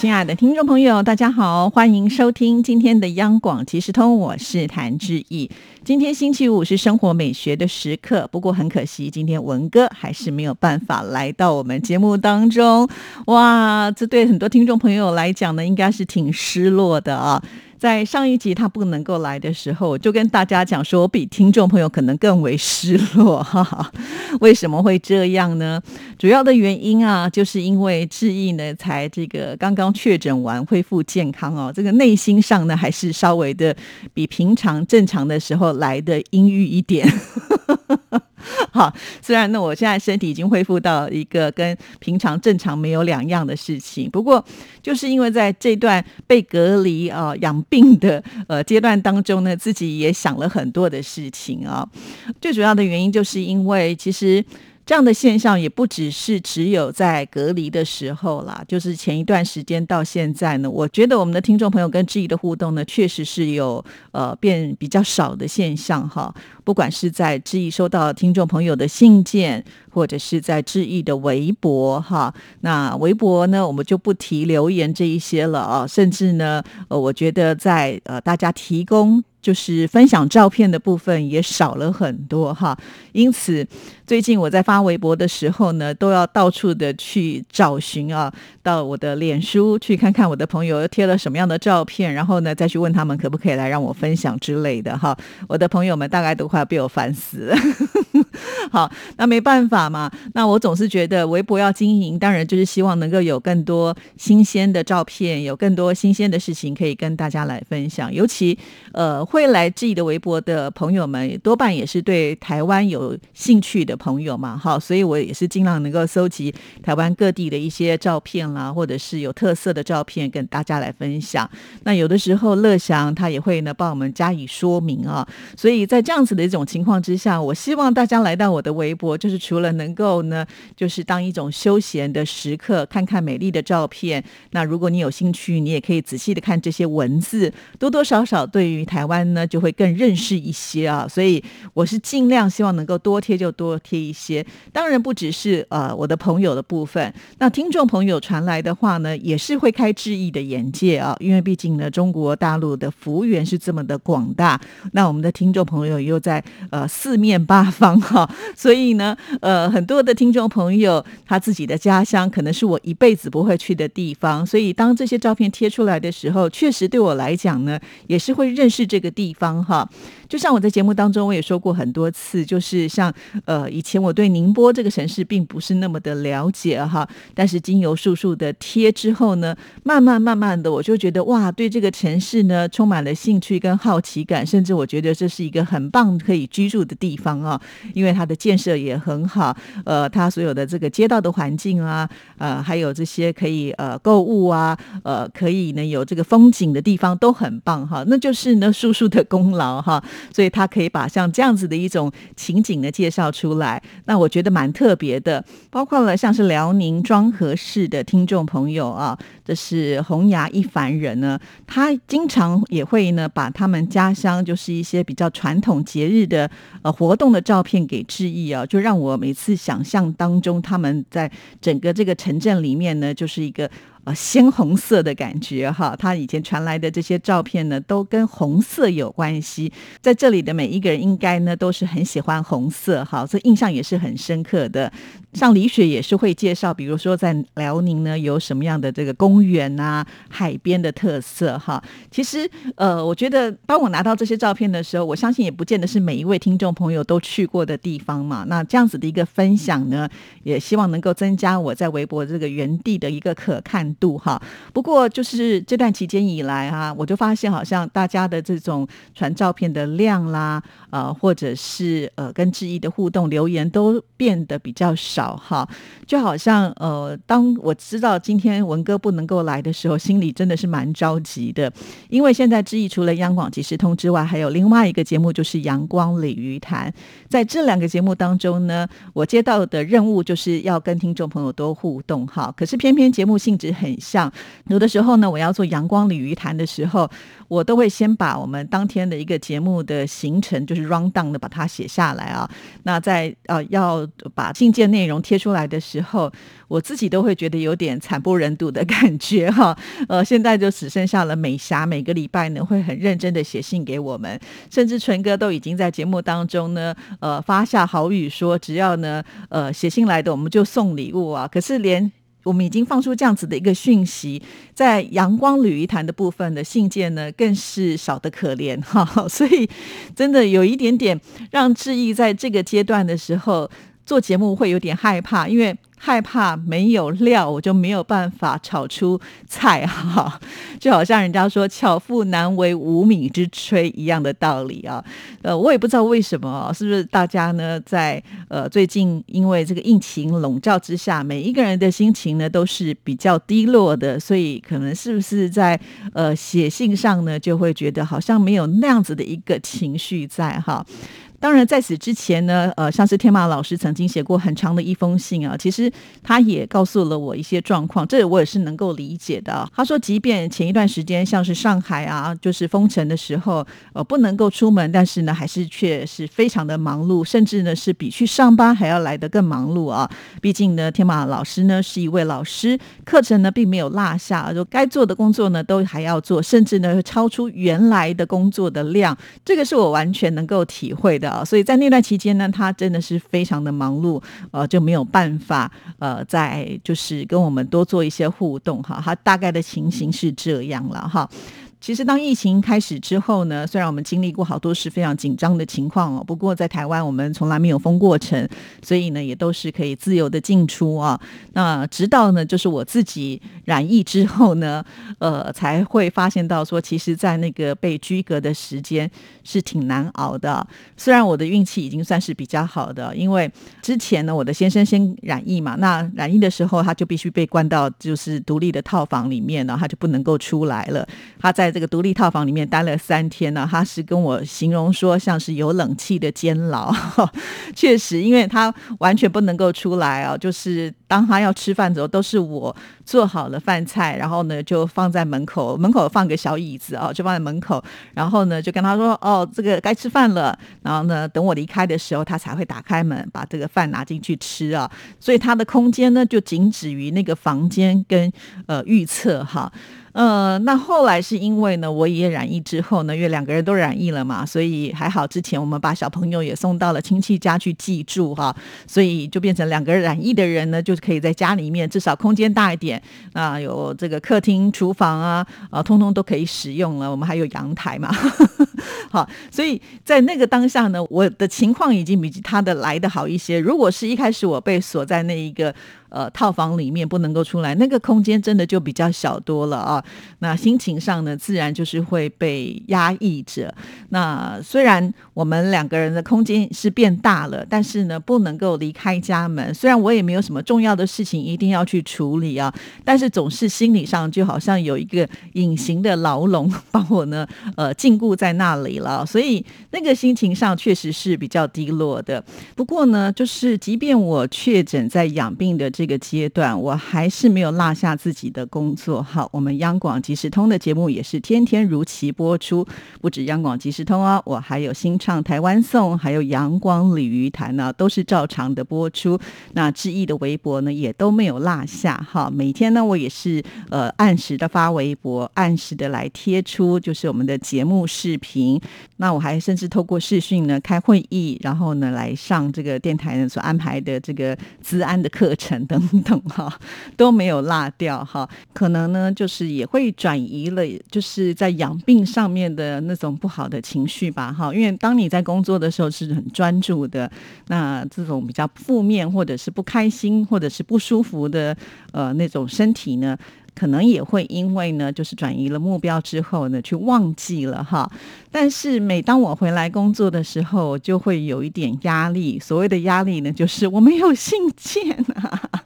亲爱的听众朋友，大家好，欢迎收听今天的央广即时通，我是谭志毅。今天星期五是生活美学的时刻，不过很可惜，今天文哥还是没有办法来到我们节目当中。哇，这对很多听众朋友来讲呢，应该是挺失落的啊。在上一集他不能够来的时候，我就跟大家讲说，我比听众朋友可能更为失落哈哈。为什么会这样呢？主要的原因啊，就是因为志毅呢才这个刚刚确诊完，恢复健康哦，这个内心上呢还是稍微的比平常正常的时候来的阴郁一点。好，虽然呢，我现在身体已经恢复到一个跟平常正常没有两样的事情，不过就是因为在这段被隔离啊养病的呃阶段当中呢，自己也想了很多的事情啊。最主要的原因就是因为其实。这样的现象也不只是只有在隔离的时候啦，就是前一段时间到现在呢，我觉得我们的听众朋友跟志毅的互动呢，确实是有呃变比较少的现象哈。不管是在志毅收到听众朋友的信件，或者是在志毅的微博哈，那微博呢，我们就不提留言这一些了啊，甚至呢，呃，我觉得在呃大家提供。就是分享照片的部分也少了很多哈，因此最近我在发微博的时候呢，都要到处的去找寻啊，到我的脸书去看看我的朋友贴了什么样的照片，然后呢再去问他们可不可以来让我分享之类的哈。我的朋友们大概都快被我烦死了。好，那没办法嘛，那我总是觉得微博要经营，当然就是希望能够有更多新鲜的照片，有更多新鲜的事情可以跟大家来分享，尤其呃。会来质疑的微博的朋友们，多半也是对台湾有兴趣的朋友嘛，好，所以我也是尽量能够搜集台湾各地的一些照片啦，或者是有特色的照片跟大家来分享。那有的时候乐祥他也会呢帮我们加以说明啊，所以在这样子的一种情况之下，我希望大家来到我的微博，就是除了能够呢，就是当一种休闲的时刻，看看美丽的照片。那如果你有兴趣，你也可以仔细的看这些文字，多多少少对于台湾。呢就会更认识一些啊，所以我是尽量希望能够多贴就多贴一些。当然不只是呃我的朋友的部分，那听众朋友传来的话呢，也是会开智毅的眼界啊。因为毕竟呢，中国大陆的幅员是这么的广大，那我们的听众朋友又在呃四面八方哈，所以呢，呃很多的听众朋友他自己的家乡可能是我一辈子不会去的地方，所以当这些照片贴出来的时候，确实对我来讲呢，也是会认识这个。地方哈，就像我在节目当中我也说过很多次，就是像呃以前我对宁波这个城市并不是那么的了解哈，但是经由叔叔的贴之后呢，慢慢慢慢的我就觉得哇，对这个城市呢充满了兴趣跟好奇感，甚至我觉得这是一个很棒可以居住的地方啊，因为它的建设也很好，呃，它所有的这个街道的环境啊，呃，还有这些可以呃购物啊，呃，可以呢有这个风景的地方都很棒哈，那就是呢叔叔。的功劳哈，所以他可以把像这样子的一种情景呢介绍出来，那我觉得蛮特别的。包括了像是辽宁庄河市的听众朋友啊，这是红牙一凡人呢，他经常也会呢把他们家乡就是一些比较传统节日的呃活动的照片给致意啊，就让我每次想象当中他们在整个这个城镇里面呢，就是一个。啊，鲜红色的感觉哈，他以前传来的这些照片呢，都跟红色有关系。在这里的每一个人应该呢，都是很喜欢红色哈，所以印象也是很深刻的。像李雪也是会介绍，比如说在辽宁呢有什么样的这个公园啊、海边的特色哈。其实呃，我觉得当我拿到这些照片的时候，我相信也不见得是每一位听众朋友都去过的地方嘛。那这样子的一个分享呢，也希望能够增加我在微博这个原地的一个可看。度哈，不过就是这段期间以来哈，我就发现好像大家的这种传照片的量啦，呃，或者是呃跟志毅的互动留言都变得比较少少哈。就好像呃，当我知道今天文哥不能够来的时候，心里真的是蛮着急的。因为现在之意除了央广即时通之外，还有另外一个节目就是阳光鲤鱼潭。在这两个节目当中呢，我接到的任务就是要跟听众朋友多互动哈。可是偏偏节目性质很像，有的时候呢，我要做阳光鲤鱼潭的时候，我都会先把我们当天的一个节目的行程，就是 round down 的把它写下来啊。那在呃要把信件内容贴出来的时候，我自己都会觉得有点惨不忍睹的感觉哈。呃，现在就只剩下了美霞，每个礼拜呢会很认真的写信给我们，甚至纯哥都已经在节目当中呢，呃，发下好语说，只要呢，呃，写信来的我们就送礼物啊。可是连我们已经放出这样子的一个讯息，在阳光鲤鱼潭的部分的信件呢，更是少得可怜哈。所以真的有一点点让志毅在这个阶段的时候做节目会有点害怕，因为。害怕没有料，我就没有办法炒出菜哈，就好像人家说“巧妇难为无米之炊”一样的道理啊。呃，我也不知道为什么啊是不是大家呢，在呃最近因为这个疫情笼罩之下，每一个人的心情呢都是比较低落的，所以可能是不是在呃写信上呢，就会觉得好像没有那样子的一个情绪在哈。当然，在此之前呢，呃，像是天马老师曾经写过很长的一封信啊，其实他也告诉了我一些状况，这我也是能够理解的。他说，即便前一段时间像是上海啊，就是封城的时候，呃，不能够出门，但是呢，还是却是非常的忙碌，甚至呢，是比去上班还要来得更忙碌啊。毕竟呢，天马老师呢是一位老师，课程呢并没有落下，就该做的工作呢都还要做，甚至呢超出原来的工作的量，这个是我完全能够体会的。啊，所以在那段期间呢，他真的是非常的忙碌，呃，就没有办法，呃，在就是跟我们多做一些互动哈。他大概的情形是这样了哈。其实，当疫情开始之后呢，虽然我们经历过好多是非常紧张的情况哦，不过在台湾我们从来没有封过城，所以呢，也都是可以自由的进出啊。那直到呢，就是我自己染疫之后呢，呃，才会发现到说，其实，在那个被居隔的时间是挺难熬的。虽然我的运气已经算是比较好的，因为之前呢，我的先生先染疫嘛，那染疫的时候他就必须被关到就是独立的套房里面呢，他就不能够出来了。他在这个独立套房里面待了三天呢，他是跟我形容说像是有冷气的监牢，确实，因为他完全不能够出来啊，就是当他要吃饭的时候，都是我做好了饭菜，然后呢就放在门口，门口放个小椅子啊，就放在门口，然后呢就跟他说哦，这个该吃饭了，然后呢等我离开的时候，他才会打开门把这个饭拿进去吃啊，所以他的空间呢就仅止于那个房间跟呃预测哈。呃，那后来是因为呢，我也染疫之后呢，因为两个人都染疫了嘛，所以还好。之前我们把小朋友也送到了亲戚家去寄住哈，所以就变成两个染疫的人呢，就是可以在家里面至少空间大一点啊，有这个客厅、厨房啊，啊，通通都可以使用了。我们还有阳台嘛，好，所以在那个当下呢，我的情况已经比他的来的好一些。如果是一开始我被锁在那一个。呃，套房里面不能够出来，那个空间真的就比较小多了啊。那心情上呢，自然就是会被压抑着。那虽然我们两个人的空间是变大了，但是呢，不能够离开家门。虽然我也没有什么重要的事情一定要去处理啊，但是总是心理上就好像有一个隐形的牢笼把我呢，呃，禁锢在那里了。所以那个心情上确实是比较低落的。不过呢，就是即便我确诊在养病的。这个阶段，我还是没有落下自己的工作。好，我们央广即时通的节目也是天天如期播出，不止央广即时通啊，我还有新唱台湾颂，还有阳光鲤鱼潭呢，都是照常的播出。那志毅的微博呢，也都没有落下。哈，每天呢，我也是呃按时的发微博，按时的来贴出，就是我们的节目视频。那我还甚至透过视讯呢开会议，然后呢来上这个电台呢所安排的这个资安的课程。等等哈 都没有落掉哈，可能呢就是也会转移了，就是在养病上面的那种不好的情绪吧哈。因为当你在工作的时候是很专注的，那这种比较负面或者是不开心或者是不舒服的呃那种身体呢，可能也会因为呢，就是转移了目标之后呢，去忘记了哈。但是每当我回来工作的时候，就会有一点压力。所谓的压力呢，就是我没有信件啊。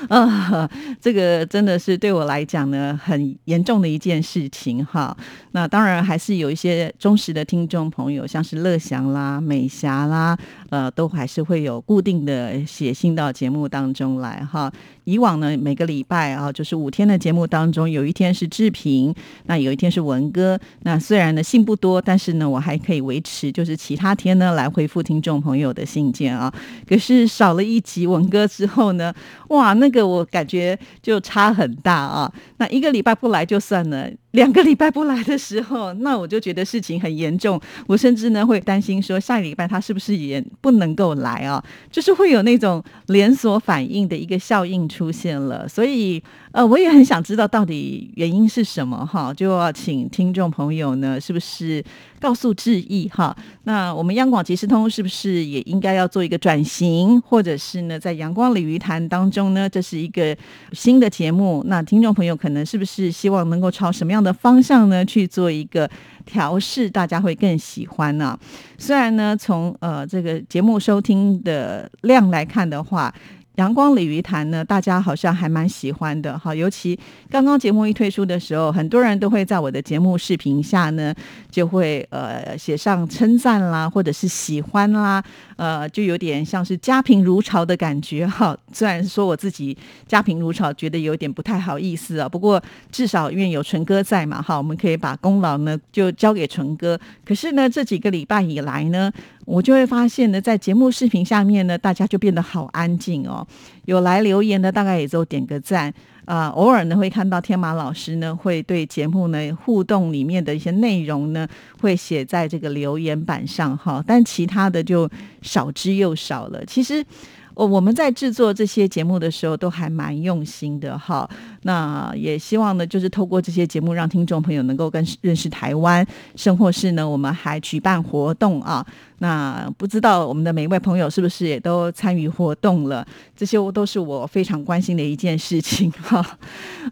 啊，这个真的是对我来讲呢，很严重的一件事情哈。那当然还是有一些忠实的听众朋友，像是乐祥啦、美霞啦，呃，都还是会有固定的写信到节目当中来哈。以往呢，每个礼拜啊，就是五天的节目当中，有一天是志平，那有一天是文哥。那虽然呢信不多，但是呢，我还可以维持，就是其他天呢来回复听众朋友的信件啊。可是少了一集文哥之后呢，哇，那这个我感觉就差很大啊。那一个礼拜不来就算了。两个礼拜不来的时候，那我就觉得事情很严重。我甚至呢会担心说，下个礼拜他是不是也不能够来啊？就是会有那种连锁反应的一个效应出现了。所以，呃，我也很想知道到底原因是什么哈，就要请听众朋友呢，是不是？告诉志意哈，那我们央广即时通是不是也应该要做一个转型，或者是呢，在阳光鲤鱼潭当中呢，这是一个新的节目，那听众朋友可能是不是希望能够朝什么样的方向呢去做一个调试，大家会更喜欢呢？虽然呢，从呃这个节目收听的量来看的话。阳光鲤鱼潭呢，大家好像还蛮喜欢的哈。尤其刚刚节目一推出的时候，很多人都会在我的节目视频下呢，就会呃写上称赞啦，或者是喜欢啦，呃，就有点像是家贫如潮的感觉哈。虽然说我自己家贫如潮，觉得有点不太好意思啊。不过至少因为有纯哥在嘛哈，我们可以把功劳呢就交给纯哥。可是呢，这几个礼拜以来呢。我就会发现呢，在节目视频下面呢，大家就变得好安静哦。有来留言的，大概也就点个赞啊。偶尔呢，会看到天马老师呢，会对节目呢互动里面的一些内容呢，会写在这个留言板上哈。但其他的就少之又少了。其实。哦，我们在制作这些节目的时候都还蛮用心的哈。那也希望呢，就是透过这些节目，让听众朋友能够跟认识台湾。甚或是呢，我们还举办活动啊。那不知道我们的每一位朋友是不是也都参与活动了？这些都是我非常关心的一件事情哈。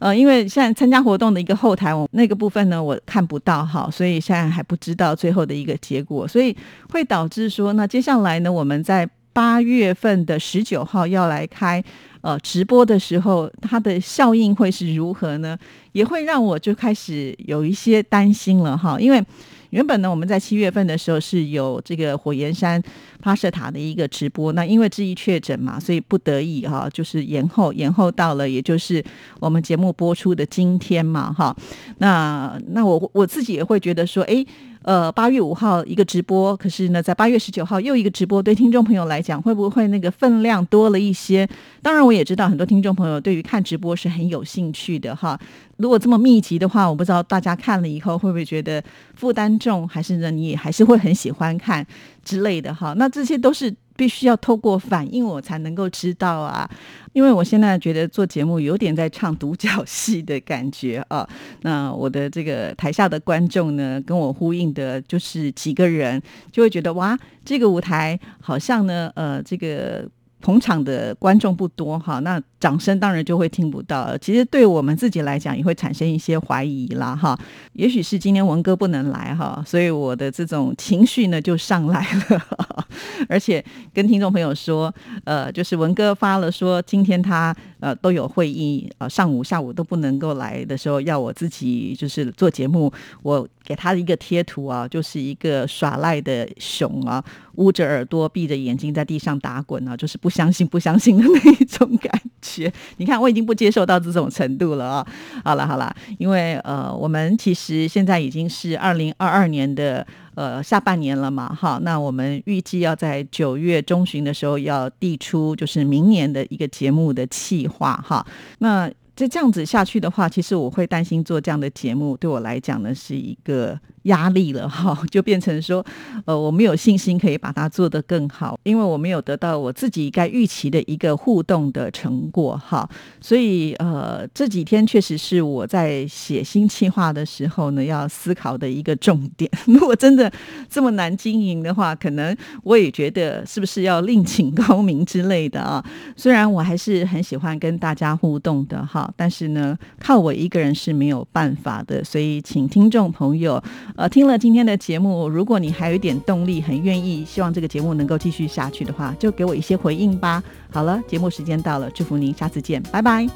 呃，因为现在参加活动的一个后台，我那个部分呢，我看不到哈，所以现在还不知道最后的一个结果，所以会导致说，那接下来呢，我们在。八月份的十九号要来开呃直播的时候，它的效应会是如何呢？也会让我就开始有一些担心了哈。因为原本呢，我们在七月份的时候是有这个火焰山发射塔的一个直播，那因为质疑确诊嘛，所以不得已哈，就是延后，延后到了也就是我们节目播出的今天嘛哈。那那我我自己也会觉得说，哎。呃，八月五号一个直播，可是呢，在八月十九号又一个直播，对听众朋友来讲，会不会那个分量多了一些？当然，我也知道很多听众朋友对于看直播是很有兴趣的哈。如果这么密集的话，我不知道大家看了以后会不会觉得负担重，还是呢，你还是会很喜欢看之类的哈。那这些都是。必须要透过反应，我才能够知道啊！因为我现在觉得做节目有点在唱独角戏的感觉啊。那我的这个台下的观众呢，跟我呼应的就是几个人，就会觉得哇，这个舞台好像呢，呃，这个。捧场的观众不多哈，那掌声当然就会听不到。其实对我们自己来讲，也会产生一些怀疑啦哈。也许是今天文哥不能来哈，所以我的这种情绪呢就上来了，而且跟听众朋友说，呃，就是文哥发了说今天他呃都有会议，呃上午下午都不能够来的时候，要我自己就是做节目，我给他一个贴图啊，就是一个耍赖的熊啊。捂着耳朵，闭着眼睛在地上打滚啊，就是不相信、不相信的那一种感觉。你看，我已经不接受到这种程度了啊！好了好了，因为呃，我们其实现在已经是二零二二年的呃下半年了嘛，哈。那我们预计要在九月中旬的时候要递出，就是明年的一个节目的企划哈。那这这样子下去的话，其实我会担心做这样的节目对我来讲呢是一个。压力了哈，就变成说，呃，我没有信心可以把它做得更好，因为我没有得到我自己该预期的一个互动的成果哈，所以呃，这几天确实是我在写新计划的时候呢，要思考的一个重点。如果真的这么难经营的话，可能我也觉得是不是要另请高明之类的啊？虽然我还是很喜欢跟大家互动的哈，但是呢，靠我一个人是没有办法的，所以请听众朋友，呃，听了今天的节目，如果你还有一点动力，很愿意，希望这个节目能够继续下去的话，就给我一些回应吧。好了，节目时间到了，祝福您，下次见，拜拜。